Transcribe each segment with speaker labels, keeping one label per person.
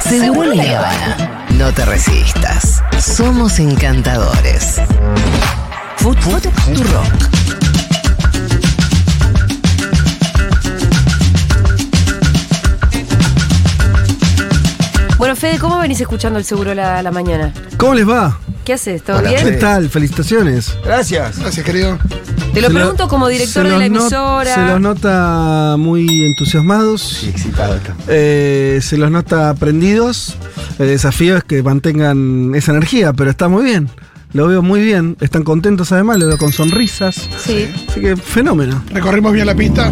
Speaker 1: Seguro la Habana. No te resistas. Somos encantadores. Food, food, tu rock.
Speaker 2: Bueno, Fede, ¿cómo venís escuchando el seguro la, la mañana?
Speaker 3: ¿Cómo les va?
Speaker 2: ¿Qué haces? ¿Todo
Speaker 4: Hola,
Speaker 2: bien?
Speaker 3: ¿Qué tal? Felicitaciones.
Speaker 4: Gracias. Gracias, querido.
Speaker 2: Te lo
Speaker 3: Se
Speaker 2: pregunto como director de la emisora.
Speaker 3: se los nota muy entusiasmados.
Speaker 4: Sí, excitado está.
Speaker 3: eh, se los nota prendidos. El desafío es que mantengan esa energía, pero está muy bien. Lo veo muy bien. Están contentos además, lo veo con sonrisas.
Speaker 2: Sí.
Speaker 3: Así que fenómeno.
Speaker 5: Recorrimos bien la pista.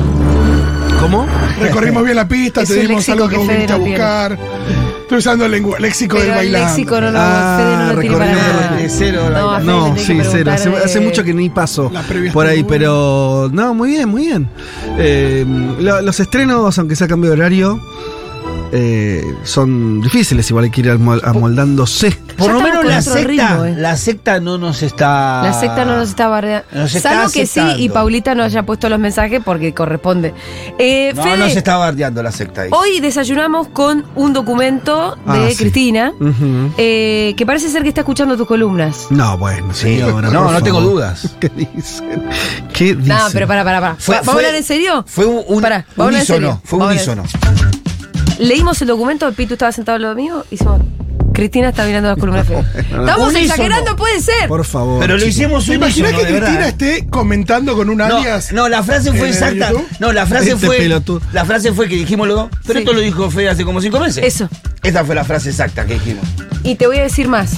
Speaker 3: ¿Cómo?
Speaker 5: Recorrimos bien la pista,
Speaker 2: Es
Speaker 5: te dimos algo que
Speaker 2: que
Speaker 5: viniste a
Speaker 2: no tiene.
Speaker 5: Estoy usando el lengua- léxico del
Speaker 2: el
Speaker 5: bailando.
Speaker 2: léxico no lo,
Speaker 3: Ah,
Speaker 2: Fede no lo tiene para
Speaker 4: de cero,
Speaker 2: no,
Speaker 3: No, sí, cero. Hace,
Speaker 2: de-
Speaker 3: hace mucho que ni paso por ahí, pero no, muy bien, muy bien. Eh, lo- los estrenos, aunque sea cambio de horario, eh, son difíciles, igual hay que ir amol- amoldándose.
Speaker 4: Por lo menos la secta,
Speaker 2: ritmo, eh.
Speaker 4: la secta no nos está.
Speaker 2: La secta no nos está bardeando.
Speaker 4: Nos
Speaker 2: Salvo que sí, y. Paulita no haya puesto los mensajes porque corresponde. Eh,
Speaker 4: No,
Speaker 2: Fede,
Speaker 4: no se está bardeando la secta ahí.
Speaker 2: hoy desayunamos con un documento de
Speaker 3: Ah, sí.
Speaker 2: Cristina eh, que parece ser que está escuchando tus columnas.
Speaker 3: No, bueno,
Speaker 4: Sí,
Speaker 3: señora,
Speaker 4: no, no tengo dudas.
Speaker 3: ¿Qué dicen? ¿Qué dicen?
Speaker 2: No, pero para, para, para.
Speaker 4: Fue-
Speaker 2: ¿Vamos a
Speaker 4: fue-
Speaker 2: hablar en serio?
Speaker 4: Fue un, un
Speaker 2: Pará, vamos a hablar en serio.
Speaker 4: unísono. Fue unísono.
Speaker 2: Leímos el documento, Pitu estaba sentado al lado mío, hicimos. Cristina está mirando las columnas feas. Estamos
Speaker 4: Unísono.
Speaker 2: exagerando, puede ser.
Speaker 3: Por favor.
Speaker 4: Pero lo hicimos
Speaker 5: ¿Te imaginas
Speaker 4: unísono,
Speaker 5: que
Speaker 4: de
Speaker 5: Cristina
Speaker 4: verdad.
Speaker 5: esté comentando con un alias?
Speaker 4: no, la frase fue exacta.
Speaker 5: YouTube?
Speaker 4: No, la frase
Speaker 3: Este
Speaker 4: fue.
Speaker 3: pelotudo.
Speaker 4: La frase fue que dijimos los dos. Pero
Speaker 2: Sí.
Speaker 4: esto lo dijo Fede hace como cinco meses.
Speaker 2: Eso.
Speaker 4: Esta fue la frase exacta que dijimos.
Speaker 2: Y te voy a decir más.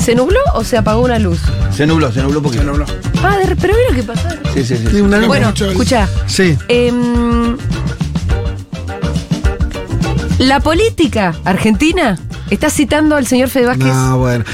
Speaker 2: ¿Se nubló o se apagó una luz?
Speaker 4: Se nubló, se nubló un poquito.
Speaker 5: No, no, no.
Speaker 2: Ah, de re- pero mira lo que pasó.
Speaker 4: Sí, sí, sí.
Speaker 3: Sí, una luz.
Speaker 2: Bueno, escucha.
Speaker 3: Sí.
Speaker 2: Em, la política argentina está citando al señor Fede Vázquez.
Speaker 3: No, bueno.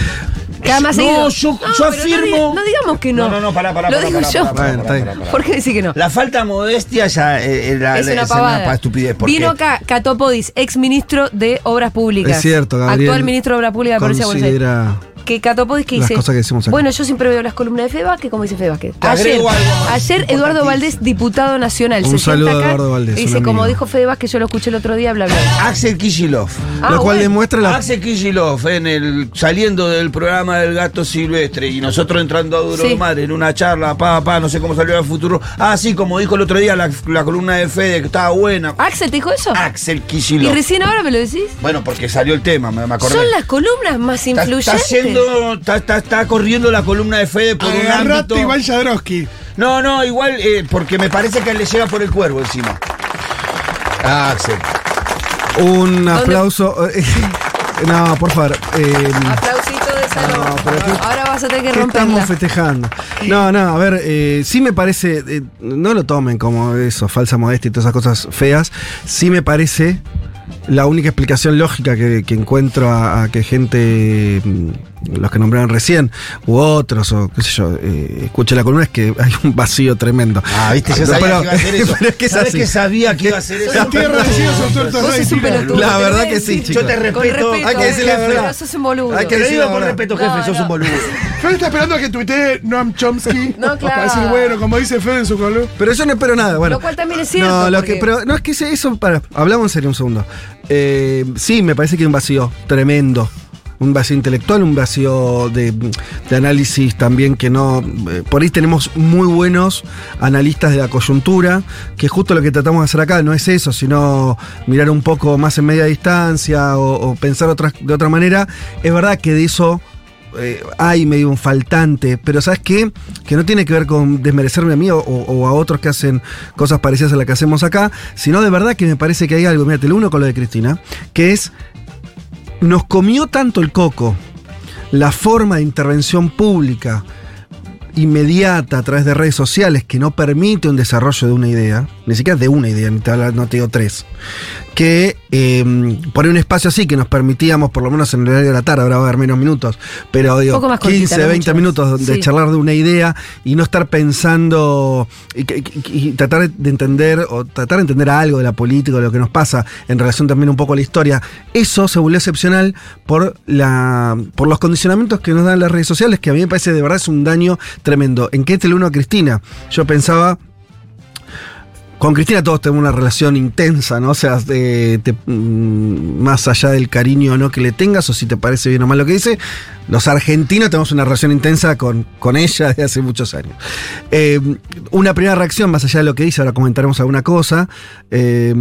Speaker 2: Cada más
Speaker 4: No,
Speaker 2: seguido.
Speaker 4: yo- yo
Speaker 2: pero
Speaker 4: afirmo-
Speaker 2: No, di- no digamos que no.
Speaker 4: No, no, no, pará, pará,
Speaker 2: Lo
Speaker 4: pará,
Speaker 2: digo
Speaker 4: pará,
Speaker 2: yo.
Speaker 4: pará,
Speaker 3: Bueno.
Speaker 2: ¿Por qué decir que no?
Speaker 4: La falta de modestia ya eh, eh, la-
Speaker 2: es una
Speaker 4: es
Speaker 2: pavada.
Speaker 4: pa- estupidez. porque
Speaker 2: Vino acá Catopodis, ex ministro de Obras Públicas.
Speaker 3: Es cierto, Gabriel.
Speaker 2: Actual ministro de Obras Públicas de provincia de Buenos Aires. Que Catopodis que
Speaker 3: Las
Speaker 2: dice.
Speaker 3: cosas que decimos acá.
Speaker 2: Bueno, yo siempre veo las columnas de Fede Vázquez, como dice Fede Vázquez.
Speaker 4: Te
Speaker 2: Ayer,
Speaker 4: agrego algo más
Speaker 2: ayer Eduardo
Speaker 4: importantísimo.
Speaker 2: Valdés, diputado nacional.
Speaker 3: Un
Speaker 2: se
Speaker 3: saludo
Speaker 2: sienta
Speaker 3: a
Speaker 2: acá
Speaker 3: Eduardo Valdés,
Speaker 2: y
Speaker 3: un
Speaker 2: dice, como dijo Fede Vázquez, yo lo escuché el otro día, bla, bla.
Speaker 4: Axel Kishilov.
Speaker 2: Ah,
Speaker 3: lo cual
Speaker 2: bueno.
Speaker 3: demuestra la.
Speaker 4: Axel Kishilov en el saliendo del programa del gato silvestre y nosotros entrando a Duro
Speaker 2: Sí.
Speaker 4: de Madre en una charla, pa, pa, no sé cómo salió el futuro. Ah, sí, como dijo el otro día la, la columna de Fede, que estaba buena.
Speaker 2: ¿Axel te dijo eso?
Speaker 4: Axel
Speaker 2: ¿Y
Speaker 4: Kishilov.
Speaker 2: recién ahora me lo decís?
Speaker 4: Bueno, porque salió el tema, me, me acordé.
Speaker 2: Son las columnas más
Speaker 4: Está,
Speaker 2: influyentes.
Speaker 4: está yendo, está, está- está corriendo la columna de Fede por un ámbito.
Speaker 5: Agarrate Iván Jadrowski.
Speaker 4: No, no, igual, eh, porque me parece que le llega por el cuervo encima. Ah, Axel.
Speaker 3: Un aplauso. eh, no, por favor. eh,
Speaker 2: Aplausito de salón.
Speaker 3: No, pero ¿qué-
Speaker 2: ahora vas a tener que
Speaker 3: ¿Qué estamos
Speaker 2: romperla.
Speaker 3: festejando? No, no, a ver, eh, sí me parece, eh, no lo tomen como eso, falsa modestia y todas esas cosas feas, sí me parece la única explicación lógica que, que encuentro a, a que gente, mm, los que nombraron recién, u otros, o qué sé yo, eh, escuche la columna, es que hay un vacío tremendo.
Speaker 4: Ah, viste, yo
Speaker 3: No,
Speaker 4: sabía
Speaker 3: pero-
Speaker 4: que iba a hacer eso.
Speaker 3: pero es que es
Speaker 4: ¿Sabés
Speaker 3: así.
Speaker 4: que sabía que iba a hacer eso?
Speaker 5: Tira.
Speaker 2: pelotudo.
Speaker 3: La verdad que sí, chicos.
Speaker 4: Yo te respeto.
Speaker 2: respeto,
Speaker 3: Hay que decir la
Speaker 2: pero
Speaker 3: verdad.
Speaker 2: sos un boludo.
Speaker 3: Hay
Speaker 4: lo
Speaker 3: decir
Speaker 4: con respeto,
Speaker 2: No,
Speaker 4: jefe, sos
Speaker 2: no.
Speaker 4: un boludo.
Speaker 5: Fede está esperando a que tuitee Noam Chomsky.
Speaker 2: No, claro.
Speaker 5: Para decir, bueno, como dice Fede en su columna.
Speaker 3: Pero yo no espero nada, bueno.
Speaker 2: Lo cual también es cierto,
Speaker 3: No, lo
Speaker 2: porque-
Speaker 3: que, pero no es que eso, para, hablamos en serio un segundo. Eh, sí, me parece que hay un vacío tremendo. Un vacío intelectual, un vacío de, análisis también que no. eh, por ahí tenemos muy buenos analistas de la coyuntura, que justo lo que tratamos de hacer acá no es eso, sino mirar un poco más en media distancia o, pensar de otra manera. Es verdad que de eso eh, hay medio un faltante, pero ¿sabes qué? Que no tiene que ver con desmerecerme a mí o, a otros que hacen cosas parecidas a las que hacemos acá, sino de verdad que me parece que hay algo, mira, te lo uno con lo de Cristina, que es, nos comió tanto el coco la forma de intervención pública inmediata a través de redes sociales que no permite un desarrollo de una idea, ni siquiera de una idea, no te digo tres, que eh, por un espacio así que nos permitíamos, por lo menos en el horario de la tarde, ahora va a haber menos minutos, pero digo,
Speaker 2: más cortita,
Speaker 3: 15,
Speaker 2: no
Speaker 3: 20
Speaker 2: mucho más.
Speaker 3: minutos de
Speaker 2: Sí.
Speaker 3: charlar de una idea y no estar pensando y, que- y- y tratar de entender o tratar de entender algo de la política, de lo que nos pasa en relación también un poco a la historia. Eso se volvió excepcional por, la, por los condicionamientos que nos dan las redes sociales, que a mí me parece de verdad es un daño tremendo. ¿En qué te lo uno a Cristina? Yo pensaba con Cristina todos tenemos una relación intensa, ¿no? O sea, mm, más allá del cariño o no que le tengas, o si te parece bien o mal lo que dice, los argentinos tenemos una relación intensa con, con ella desde hace muchos años. Eh, una primera reacción, más allá de lo que dice, ahora comentaremos alguna cosa. eh,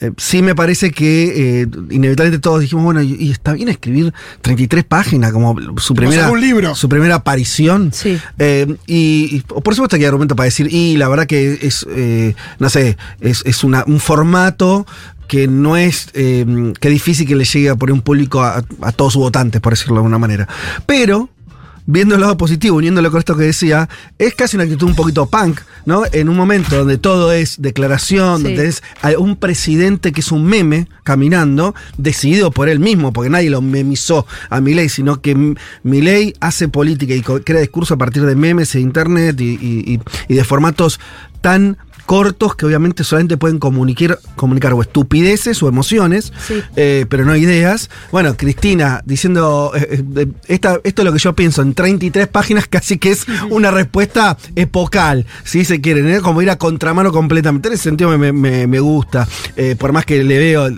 Speaker 3: eh, sí me parece que eh, inevitablemente todos dijimos, bueno, y, y está bien escribir 33 páginas como su primera,
Speaker 5: un libro.
Speaker 3: su primera aparición.
Speaker 2: Sí.
Speaker 3: Eh, y, y por supuesto que hay argumento para decir, y la verdad que es, eh, no sé, es, es una- un formato que no es, eh, que es difícil que le llegue a poner un público a, a todos sus votantes, por decirlo de alguna manera. Pero, viendo el lado positivo, uniéndolo con esto que decía, es casi una actitud un poquito punk, ¿no? En un momento donde todo es declaración,
Speaker 2: Sí.
Speaker 3: donde es un presidente que es un meme caminando, decidido por él mismo, porque nadie lo memizó a Milei, sino que Milei hace política y crea discurso a partir de memes e internet y- y de formatos tan cortos que obviamente solamente pueden comunicar, comunicar o estupideces o emociones,
Speaker 2: Sí.
Speaker 3: eh, pero no ideas. Bueno, Cristina diciendo, eh, eh, esta- esto es lo que yo pienso, en 33 páginas casi que es una respuesta epocal, si se quieren, ¿eh? como ir a contramano completamente. En ese sentido me, me- me gusta, por más que le veo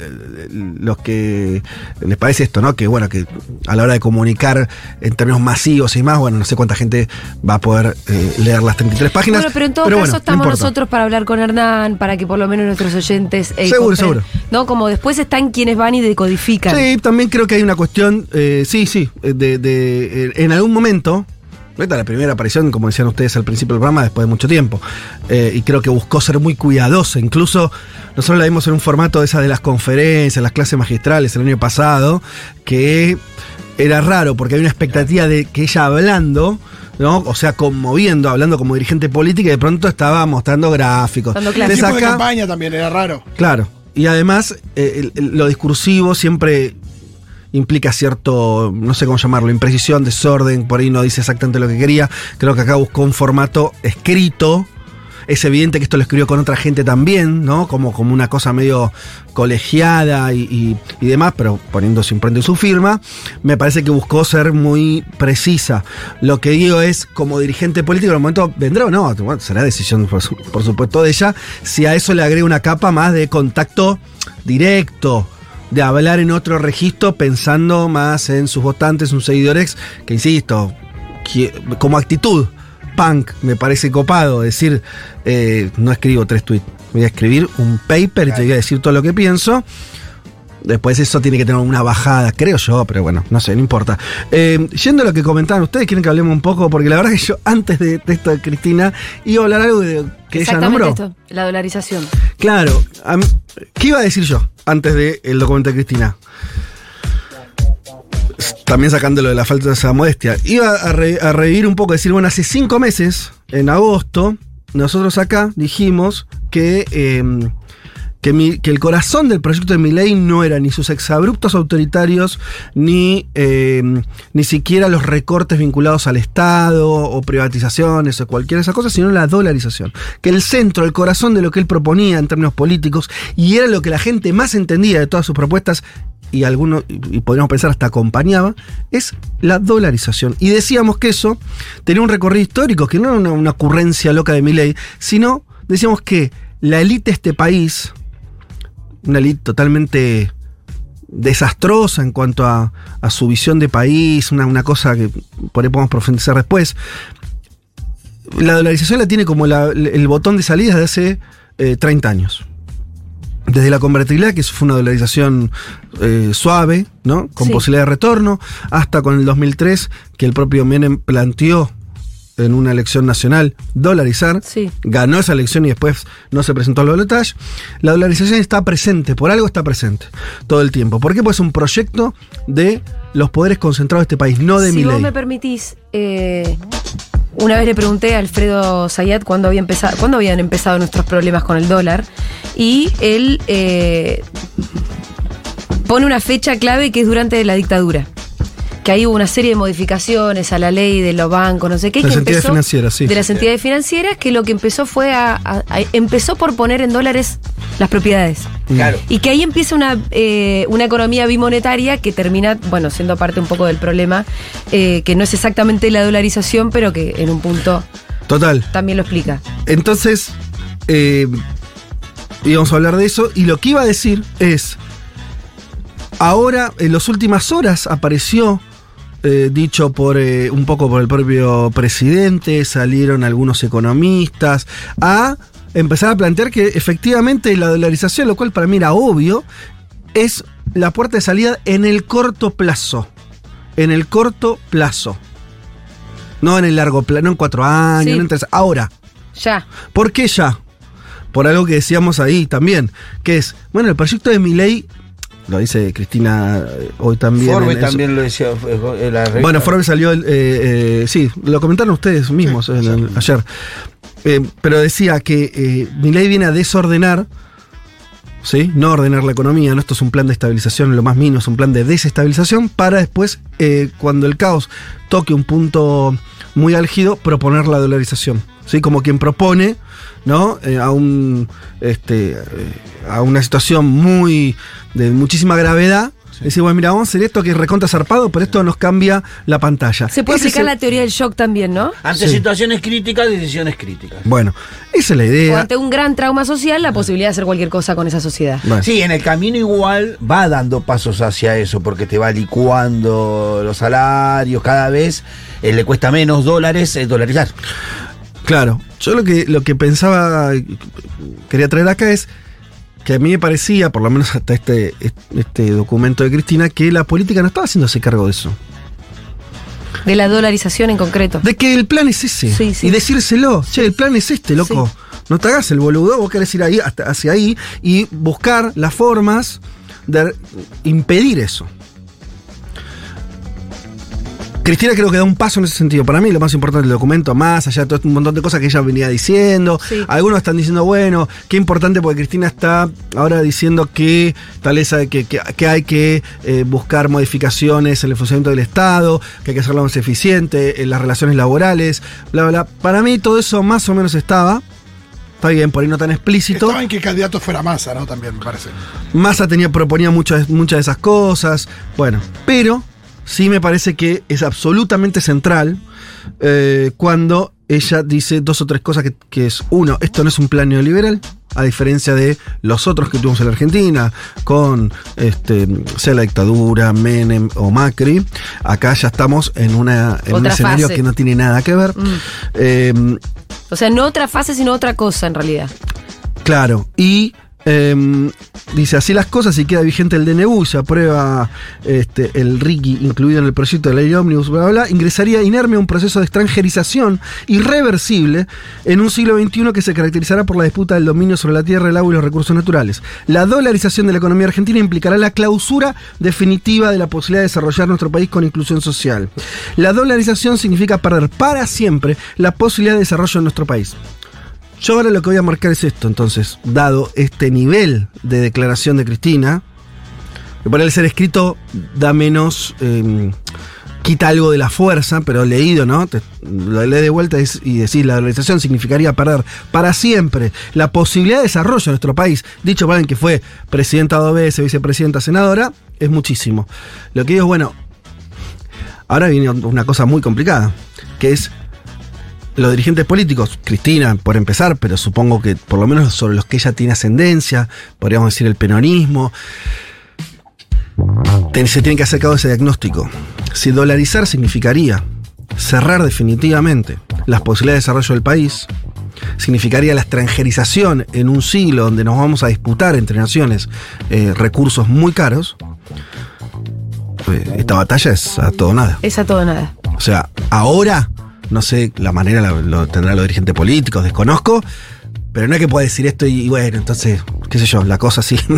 Speaker 3: los que les parece esto, ¿no? Que bueno, que a la hora de comunicar en términos masivos y más, bueno, no sé cuánta gente va a poder leer las 33 páginas.
Speaker 2: Bueno, pero en todo caso estamos nosotros para hablar con Hernán, para que por lo menos nuestros oyentes. eh,
Speaker 3: Seguro, seguro.
Speaker 2: No, como después están quienes van y decodifican.
Speaker 3: Sí, también creo que hay una cuestión, eh, sí, sí, eh, de, de- eh, en algún momento, esta es la primera aparición, como decían ustedes al principio del programa, después de mucho tiempo, eh, y creo que buscó ser muy cuidadosa, incluso nosotros la vimos en un formato de esa de las conferencias, las clases magistrales el año pasado, que era raro porque hay una expectativa de que ella hablando, ¿no? O sea, conmoviendo, hablando como dirigente política, y de pronto estaba mostrando gráficos.
Speaker 2: Dando
Speaker 5: El
Speaker 2: clases.
Speaker 3: Entonces
Speaker 5: tiempo de campaña también era raro.
Speaker 3: Claro. Y además, eh, el- el- lo discursivo siempre implica cierto, no sé cómo llamarlo, imprecisión, desorden, por ahí no dice exactamente lo que quería. Creo que acá buscó un formato escrito. Es evidente que esto lo escribió con otra gente también, ¿no? Como, como una cosa medio colegiada y, demás, pero poniendo su imprenta su firma. Me parece que buscó ser muy precisa. Lo que digo es, como dirigente político, en el momento vendrá o no, bueno, será decisión, por, su- por supuesto, de ella. Si a eso le agrega una capa más de contacto directo, de hablar en otro registro, pensando más en sus votantes, sus seguidores, que insisto, como actitud punk me parece copado decir eh, no escribo tres tweets voy a escribir un paper y te voy a decir todo lo que pienso Después eso tiene que tener una bajada, creo yo, pero bueno, no sé, no importa. Eh, yendo a lo que comentaban ustedes, quieren que hablemos un poco, porque la verdad que yo antes de, de esto de Cristina iba a hablar algo de, que ella nombró.
Speaker 2: esto, la dolarización.
Speaker 3: Claro, mí- ¿qué iba a decir yo antes del documento de Cristina? También sacándolo de la falta de esa modestia. Iba a, re- a revivir un poco, decir, bueno, hace cinco meses, en agosto, nosotros acá dijimos que, eh, que, el corazón del proyecto de mi ley no era ni sus exabruptos autoritarios, ni, eh, ni siquiera los recortes vinculados al Estado o privatizaciones o cualquiera de esas cosas, sino la dolarización. Que el centro, el corazón de lo que él proponía en términos políticos, y era lo que la gente más entendía de todas sus propuestas, y algunos, y podríamos pensar hasta acompañaba, es la dolarización. Y decíamos que eso tenía un recorrido histórico, que no era una, ocurrencia loca de mi ley, sino decíamos que la élite de este país, una élite totalmente desastrosa en cuanto a, su visión de país, una, una cosa que por ahí podemos profundizar después. La dolarización la tiene como el botón de salida desde hace eh, 30 años. Desde la convertibilidad, que fue una dolarización eh, suave, ¿no? Con
Speaker 2: Sí.
Speaker 3: posibilidad de retorno, hasta con el 2003, que el propio Menem planteó en una elección nacional dolarizar.
Speaker 2: Sí.
Speaker 3: Ganó esa elección y después no se presentó al balotaje. La dolarización está presente, por algo está presente todo el tiempo. ¿Por qué? Pues es un proyecto de los poderes concentrados de este país, no de
Speaker 2: si
Speaker 3: mi
Speaker 2: vos
Speaker 3: ley.
Speaker 2: me permitís, eh, una vez le pregunté a Alfredo Zayat cuándo, cuándo habían empezado nuestros problemas con el dólar y él eh, pone una fecha clave que es durante la dictadura. Que ahí hubo una serie de modificaciones a la ley de los bancos, no sé qué.
Speaker 3: Las
Speaker 2: que
Speaker 3: entidades financieras, sí.
Speaker 2: De las entidades financieras, que lo que empezó fue a, a- a- empezó por poner en dólares las propiedades.
Speaker 4: Claro.
Speaker 2: Y que ahí empieza una, eh, una economía bimonetaria que termina, bueno, siendo parte un poco del problema, eh, que no es exactamente la dolarización, pero que en un punto
Speaker 3: Total.
Speaker 2: también lo explica.
Speaker 3: Entonces, eh, íbamos a hablar de eso. Y lo que iba a decir es. Ahora, en las últimas horas, apareció. Eh, dicho por eh, un poco por el propio presidente, salieron algunos economistas a empezar a plantear que efectivamente la dolarización, lo cual para mí era obvio, es la puerta de salida en el corto plazo. En el corto plazo. No en el largo plazo, no en cuatro años,
Speaker 2: Sí.
Speaker 3: no en tres. Ahora.
Speaker 2: Ya.
Speaker 3: ¿Por qué ya? Por algo que decíamos ahí también, que es, bueno, el proyecto de mi ley, lo dice Cristina eh, hoy también.
Speaker 4: Forbes también lo decía. eh, la revista.
Speaker 3: bueno, Forbes salió, el, eh, eh, sí, lo comentaron ustedes mismos en el- ayer. Eh, pero decía que eh, mi ley viene a desordenar, ¿sí? No ordenar la economía, ¿no? Esto es un plan de estabilización, lo más mínimo, es un plan de desestabilización para después, eh, cuando el caos toque un punto muy álgido, proponer la dolarización, ¿sí? Como quien propone, ¿no? Eh, a, un, este, eh, a una situación muy, de muchísima gravedad. Decir, bueno, mira, vamos a hacer esto que es recontra zarpado, pero esto nos cambia la pantalla.
Speaker 2: Se puede
Speaker 3: Ese es
Speaker 2: aplicar
Speaker 3: el-
Speaker 2: la teoría del shock también, ¿no?
Speaker 4: Ante
Speaker 3: Sí.
Speaker 4: situaciones críticas, decisiones críticas.
Speaker 3: Bueno, esa es la
Speaker 2: O
Speaker 3: idea.
Speaker 2: ante un gran trauma social, la posibilidad de hacer cualquier cosa con esa sociedad.
Speaker 3: Bueno.
Speaker 4: Sí, en el camino igual va dando pasos hacia eso, porque te va licuando los salarios cada vez, eh, le cuesta menos dólares eh, dolarizar.
Speaker 3: Claro, yo lo que, lo que pensaba, quería traer acá es que a mí me parecía, por lo menos hasta este, este documento de Cristina, que la política no estaba haciéndose cargo de eso.
Speaker 2: De la dolarización en concreto.
Speaker 3: De que el plan es ese.
Speaker 2: Sí, sí.
Speaker 3: Y decírselo, che, el plan es este, loco.
Speaker 2: Sí.
Speaker 3: No te hagas el boludo, vos querés ir ahí, hasta, hacia ahí y buscar las formas de impedir eso. Cristina creo que da un paso en ese sentido. Para mí lo más importante del documento, más allá de todo un montón de cosas que ella venía diciendo.
Speaker 2: Sí.
Speaker 3: Algunos están diciendo, bueno, qué importante porque Cristina está ahora diciendo que tal vez hay que, que- que hay que eh, buscar modificaciones en el funcionamiento del Estado, que hay que hacerlo más eficiente, en las relaciones laborales, bla, bla, bla. Para mí todo eso más o menos estaba. Está bien, por ahí no tan explícito.
Speaker 5: Estaba en que candidato fuera masa, ¿no? También me parece.
Speaker 3: Massa tenía, proponía muchas, muchas de esas cosas. Bueno, pero sí me parece que es absolutamente central eh, cuando ella dice dos o tres cosas que, que es, uno, esto no es un plan neoliberal, a diferencia de los otros que tuvimos en la Argentina, con este, sea la dictadura, Menem o Macri. Acá ya estamos en, una, en un escenario
Speaker 2: fase.
Speaker 3: que no tiene nada que ver.
Speaker 2: Mm.
Speaker 3: Eh,
Speaker 2: O sea, no otra fase, sino otra cosa en realidad.
Speaker 3: Claro, y em, dice así las cosas, si queda vigente el DNU, se aprueba este, el RIGI incluido en el proyecto de ley ómnibus, bla, bla, bla, ingresaría inerme a un proceso de extranjerización irreversible en un siglo XXI que se caracterizará por la disputa del dominio sobre la tierra, el agua y los recursos naturales. La dolarización de la economía argentina implicará la clausura definitiva de la posibilidad de desarrollar nuestro país con inclusión social. La dolarización significa perder para siempre la posibilidad de desarrollo en nuestro país. Yo ahora lo que voy a marcar es esto, entonces, dado este nivel de declaración de Cristina, que por el ser escrito da menos, eh, quita algo de la fuerza, pero leído, ¿no? Te- lo lees de vuelta y decís, la dolarización significaría perder para siempre la posibilidad de desarrollo de nuestro país. Dicho por alguien que fue presidenta dos veces, vicepresidenta, senadora, es muchísimo. Lo que digo es, bueno, ahora viene una cosa muy complicada, que es los dirigentes políticos, Cristina por empezar, pero supongo que por lo menos sobre los que ella tiene ascendencia, podríamos decir el peronismo, se tienen que hacer cargo de ese diagnóstico. Si dolarizar significaría cerrar definitivamente las posibilidades de desarrollo del país, significaría la extranjerización en un siglo donde nos vamos a disputar entre naciones eh, recursos muy caros, pues, esta batalla es a todo nada.
Speaker 2: Es a todo nada.
Speaker 3: O sea, ahora, no sé la manera la- lo tendrán los dirigentes políticos, desconozco, pero no es que pueda decir esto y, y bueno, entonces, qué sé yo, la cosa así. ¿no?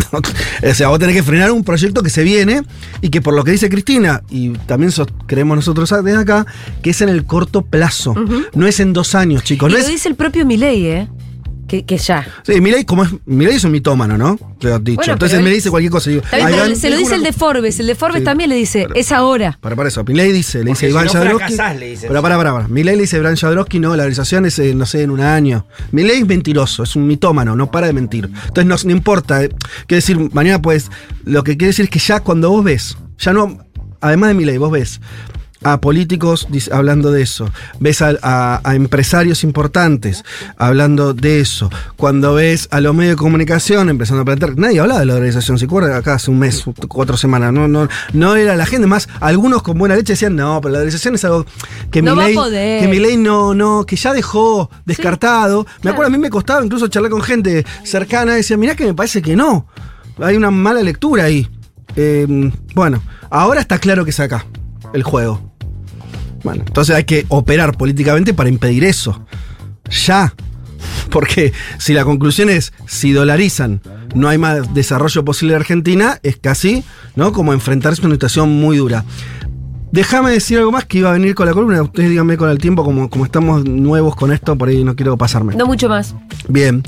Speaker 3: O sea, vos tenés que frenar un proyecto que se viene y que por lo que dice Cristina, y también sos- creemos nosotros desde acá, que es en el corto plazo. No es en dos años, chicos.
Speaker 2: y
Speaker 3: No
Speaker 2: lo
Speaker 3: es,
Speaker 2: dice el propio Milei, ¿eh? Que, que ya.
Speaker 3: sí, Milei, como es, Milei es un mitómano, ¿no? Te has dicho.
Speaker 2: Bueno,
Speaker 3: entonces
Speaker 2: él-
Speaker 3: dice cualquier cosa. digo,
Speaker 2: Está bien,
Speaker 3: "Ay,
Speaker 2: pero
Speaker 3: Iván,
Speaker 2: se lo dice el de Forbes. El de Forbes
Speaker 3: Sí.
Speaker 2: también le dice, es ahora.
Speaker 3: Para, para eso. Milei dice, le
Speaker 4: Porque
Speaker 3: dice
Speaker 4: si
Speaker 3: Iván
Speaker 4: no
Speaker 3: Jadrowski. Pero para, para, para. Milei le dice Iván Jadrowski, no, la realización es, eh, no sé, en un año. Milei es mentiroso, es un mitómano, no para de mentir. Entonces no, no importa. eh. Quiero decir, mañana pues, lo que quiere decir es que ya cuando vos ves, ya no, además de Milei, vos ves a políticos hablando de eso, ves a, a- a empresarios importantes hablando de eso, cuando ves a los medios de comunicación empezando a plantear, nadie hablaba de la organización, se acuerda acá hace un mes, cuatro semanas, no, no, no era la gente, más algunos con buena leche decían, no, pero la organización es algo que
Speaker 2: No
Speaker 3: mi ley, que mi ley no, no, que ya dejó descartado. Me acuerdo, a mí me costaba incluso charlar con gente cercana y decía, mirá que me parece que no. Hay una mala lectura ahí. Eh, bueno, ahora está claro que es acá el juego. Bueno, entonces hay que operar políticamente para impedir eso. Ya. Porque si la conclusión es, si dolarizan, no hay más desarrollo posible en Argentina, es casi, ¿no? Como enfrentarse a una situación muy dura. Déjame decir algo más que iba a venir con la columna. Ustedes díganme con el tiempo, como, como estamos nuevos con esto, por ahí no quiero pasarme.
Speaker 2: No mucho más.
Speaker 3: Bien.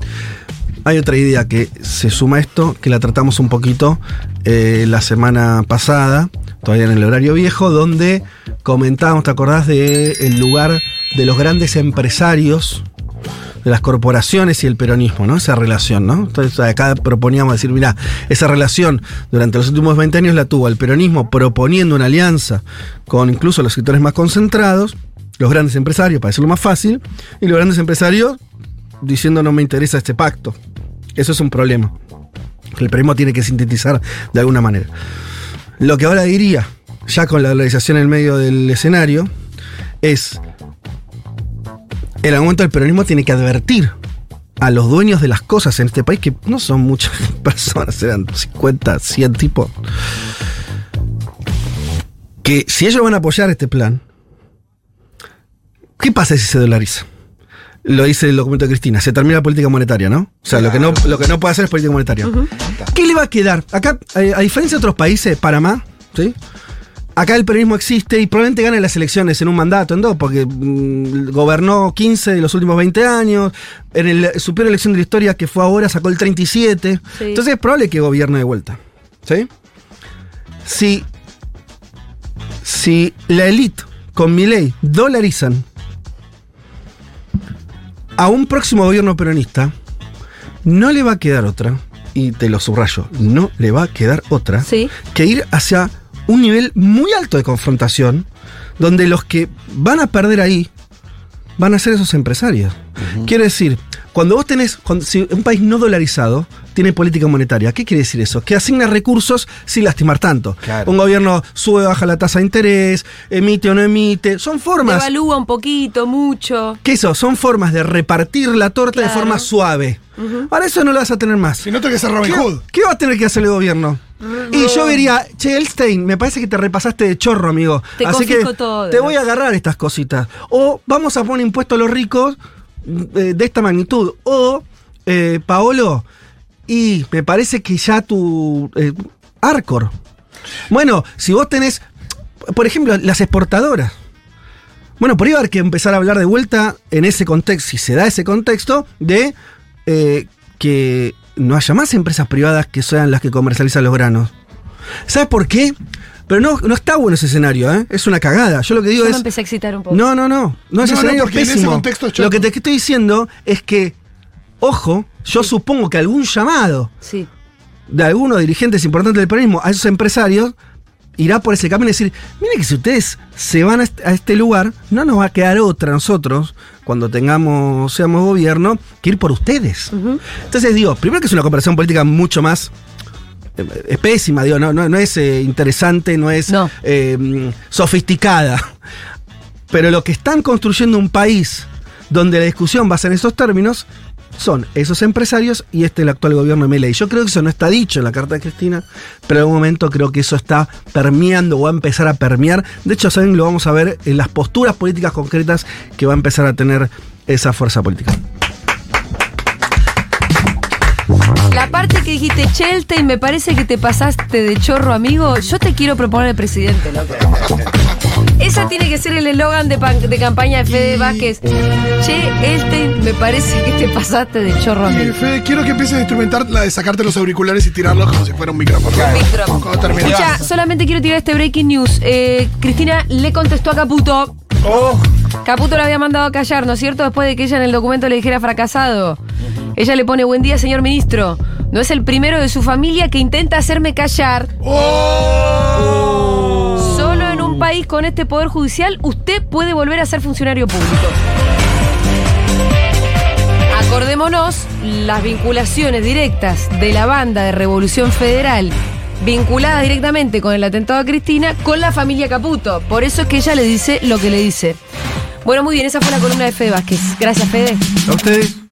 Speaker 3: Hay otra idea que se suma a esto, que la tratamos un poquito eh, la semana pasada, todavía en el horario viejo, donde comentábamos, ¿te acordás del lugar de los grandes empresarios, de las corporaciones y el peronismo, ¿no? Esa relación, ¿no? Entonces acá proponíamos decir, mira, esa relación durante los últimos 20 años la tuvo el peronismo proponiendo una alianza con incluso los sectores más concentrados, los grandes empresarios, para decirlo más fácil, y los grandes empresarios diciendo no me interesa este pacto. Eso es un problema. El peronismo tiene que sintetizar de alguna manera. Lo que ahora diría, ya con la dolarización en el medio del escenario, es en algún momento el peronismo tiene que advertir a los dueños de las cosas en este país, que no son muchas personas, eran 50, 100 tipos, que si ellos van a apoyar este plan, ¿qué pasa si se dolariza? Lo dice el documento de Cristina, se termina la política monetaria, ¿no? O sea, lo, que no, lo que no puede hacer es política monetaria. ¿Qué le va a quedar? Acá, eh, a diferencia de otros países, Panamá, ¿sí? Acá el peronismo existe y probablemente gane las elecciones en un mandato, en dos, porque mm, gobernó 15 de los últimos 20 años. En el, su peor elección de la historia, que fue ahora, sacó el 37.
Speaker 2: Sí.
Speaker 3: Entonces es probable que gobierne de vuelta. ¿Sí? Si, si la élite con mi ley dolarizan a un próximo gobierno peronista, no le va a quedar otra, y te lo subrayo, no le va a quedar otra,
Speaker 2: Sí.
Speaker 3: que ir hacia un nivel muy alto de confrontación, donde los que van a perder ahí van a ser esos empresarios. Quiere decir, cuando vos tenés, cuando- si un país no dolarizado tiene política monetaria, ¿qué quiere decir eso? Que asigna recursos sin lastimar tanto.
Speaker 4: Claro.
Speaker 3: Un gobierno sube o baja la tasa de interés, emite o no emite, son formas...
Speaker 2: Devalúa un poquito, mucho.
Speaker 3: ¿Qué eso? Son formas de repartir la torta de forma suave. Ahora eso no lo vas a tener más.
Speaker 5: Si no, tenés que ser Robin
Speaker 3: ¿Qué,
Speaker 5: Hood.
Speaker 3: qué va a tener que hacer el gobierno? Y yo diría, che, Elstein, me parece que te repasaste de chorro, amigo.
Speaker 2: Te
Speaker 3: Así que
Speaker 2: confisco todo.
Speaker 3: te voy a agarrar estas cositas. O vamos a poner impuesto a los ricos eh, de esta magnitud. O, eh, Paolo, y me parece que ya tu eh, Arcor. Bueno, si vos tenés, por ejemplo, las exportadoras. Bueno, por ahí va a haber que empezar a hablar de vuelta en ese contexto, si se da ese contexto, de eh, que no haya más empresas privadas que sean las que comercializan los granos. ¿Sabes por qué? Pero no, no está bueno ese escenario, ¿eh? Es una cagada. Yo lo que digo
Speaker 2: Yo me
Speaker 3: es.
Speaker 2: empecé a excitar un poco.
Speaker 3: No, no, no. No, ese
Speaker 5: No, no,
Speaker 3: escenario
Speaker 5: porque en ese
Speaker 3: pésimo.
Speaker 5: contexto es
Speaker 3: Lo que te estoy diciendo es que, ojo, yo supongo que algún llamado
Speaker 2: Sí.
Speaker 3: de algunos dirigentes importantes del peronismo a esos empresarios irá por ese camino y decir, miren que si ustedes se van a este, a este lugar, no nos va a quedar otra nosotros, cuando tengamos, seamos gobierno, que ir por ustedes. Entonces digo, primero que es una cooperación política mucho más eh, es pésima, digo, no, no, no es eh, interesante, no es
Speaker 2: No.
Speaker 3: eh, sofisticada. Pero lo que están construyendo un país donde la discusión va a ser en esos términos son esos empresarios y este el actual gobierno de Milei. Yo creo que eso no está dicho en la carta de Cristina, pero en algún momento creo que eso está permeando o va a empezar a permear. De hecho, saben, lo vamos a ver en las posturas políticas concretas que va a empezar a tener esa fuerza política.
Speaker 2: La parte que dijiste, Chelten, me parece que te pasaste de chorro, amigo. Yo te quiero proponer al presidente, loco. Esa tiene que ser el eslogan de, campaña de Fede Vázquez. Che, Elten, me parece que te pasaste de chorro,
Speaker 5: Y. Fede, quiero que empieces a instrumentar la de sacarte los auriculares y tirarlos como si fuera un micrófono. Cuando termine.
Speaker 2: Escucha, solamente quiero tirar este breaking news. Eh, Cristina le contestó a Caputo.
Speaker 4: Oh,
Speaker 2: Caputo la había mandado a callar, ¿no es cierto? Después de que ella en el documento le dijera fracasado. Ella le pone, buen día, señor ministro. No es el primero de su familia que intenta hacerme callar.
Speaker 5: ¡Oh!
Speaker 2: Solo en un país con este poder judicial, usted puede volver a ser funcionario público. Acordémonos las vinculaciones directas de la banda de Revolución Federal vinculadas directamente con el atentado a Cristina con la familia Caputo. Por eso es que ella le dice lo que le dice. Bueno, muy bien, esa fue la columna de Fede Vázquez. Gracias, Fede.
Speaker 3: ¿A ustedes?